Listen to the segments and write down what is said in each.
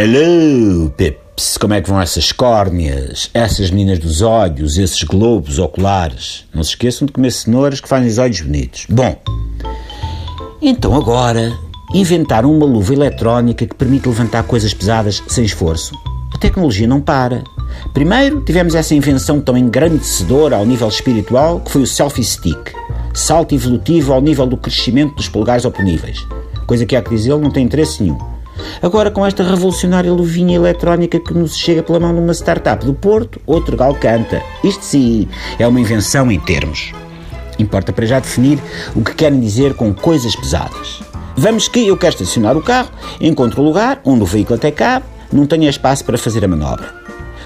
Hello, Pips. Como é que vão essas córneas, essas meninas dos olhos, esses globos oculares? Não se esqueçam de comer cenouras que fazem os olhos bonitos. Bom, então agora inventaram uma luva eletrónica que permite levantar coisas pesadas sem esforço. A tecnologia não para. Primeiro tivemos essa invenção tão engrandecedora ao nível espiritual que foi o selfie stick. Salto evolutivo ao nível do crescimento dos polegares oponíveis. Coisa que há que dizer, não tem interesse nenhum. Agora, com esta revolucionária luvinha eletrónica que nos chega pela mão numa startup do Porto, outro gal canta. Isto sim é uma invenção em termos. Importa para já definir o que querem dizer com coisas pesadas. Vamos que eu quero estacionar o carro, encontro o lugar onde o veículo até cabe, não tenho espaço para fazer a manobra.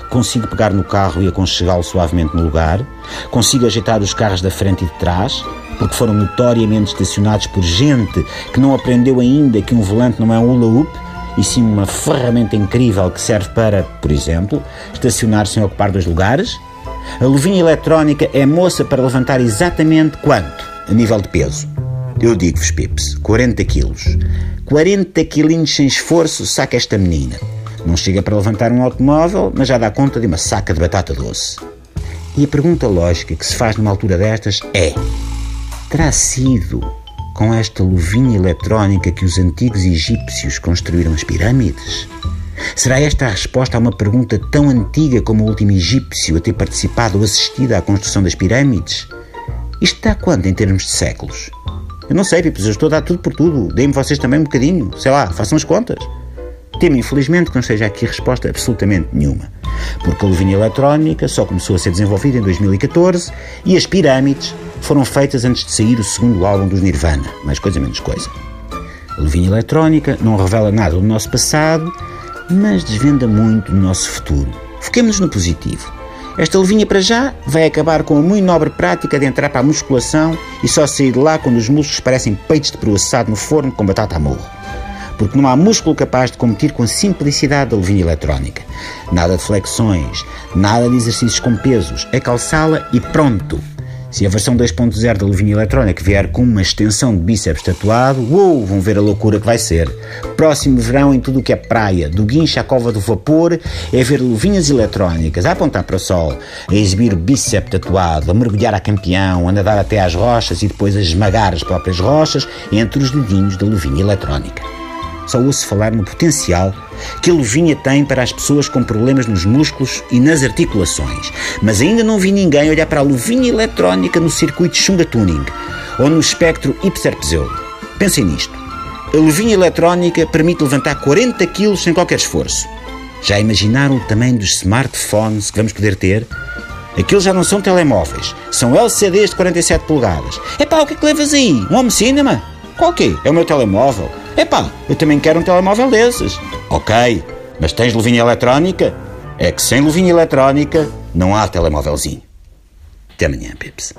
Consigo pegar no carro e aconchegá-lo suavemente no lugar, consigo ajeitar os carros da frente e de trás, porque foram notoriamente estacionados por gente que não aprendeu ainda que um volante não é um hula-hoop, e sim uma ferramenta incrível que serve para, por exemplo, estacionar sem ocupar dois lugares. A luvinha eletrónica é moça para levantar exatamente quanto, a nível de peso? Eu digo-vos, Pips, 40 quilos. 40 quilinhos sem esforço saca esta menina. Não chega para levantar um automóvel, mas já dá conta de uma saca de batata doce. E a pergunta lógica que se faz numa altura destas é: terá sido com esta luvinha eletrónica que os antigos egípcios construíram as pirâmides? Será esta a resposta a uma pergunta tão antiga como o último egípcio a ter participado ou assistido à construção das pirâmides? Isto está quanto em termos de séculos? Eu não sei, Pipos, eu estou a dar tudo por tudo. Deem-me vocês também um bocadinho. Sei lá, façam as contas. Temo, infelizmente, que não seja aqui resposta absolutamente nenhuma porque a luvinha eletrónica só começou a ser desenvolvida em 2014 e as pirâmides foram feitas antes de sair o segundo álbum dos Nirvana, mais coisa menos coisa. A luvinha eletrónica não revela nada do nosso passado, mas desvenda muito do nosso futuro. Foquemos-nos no positivo. Esta luvinha para já vai acabar com a muito nobre prática de entrar para a musculação e só sair de lá quando os músculos parecem peitos de peru assado no forno com batata a morro porque não há músculo capaz de competir com a simplicidade da luvinha eletrónica. Nada de flexões, nada de exercícios com pesos, é calçá-la e pronto. Se a versão 2.0 da luvinha eletrónica vier com uma extensão de bíceps tatuado, uou, vão ver a loucura que vai ser. Próximo verão em tudo o que é praia, do guincho à cova do vapor, é ver luvinhas eletrónicas a apontar para o sol, a exibir o bíceps tatuado, a mergulhar a campeão, a nadar até às rochas e depois a esmagar as próprias rochas entre os dedinhos da luvinha eletrónica só ouço falar no potencial que a luvinha tem para as pessoas com problemas nos músculos e nas articulações. Mas ainda não vi ninguém olhar para a luvinha eletrónica no circuito Xunga Tuning ou no espectro Ipserpzeu. Pensem nisto. A luvinha eletrónica permite levantar 40 kg sem qualquer esforço. Já imaginaram o tamanho dos smartphones que vamos poder ter? Aqueles já não são telemóveis, são LCDs de 47 polegadas. Epá, o que é que levas aí? Um home cinema? Qual que é? É o meu telemóvel. Epá, eu também quero um telemóvel desses. Ok, mas tens luvinha eletrónica? É que sem luvinha eletrónica não há telemóvelzinho. Até amanhã, Pips.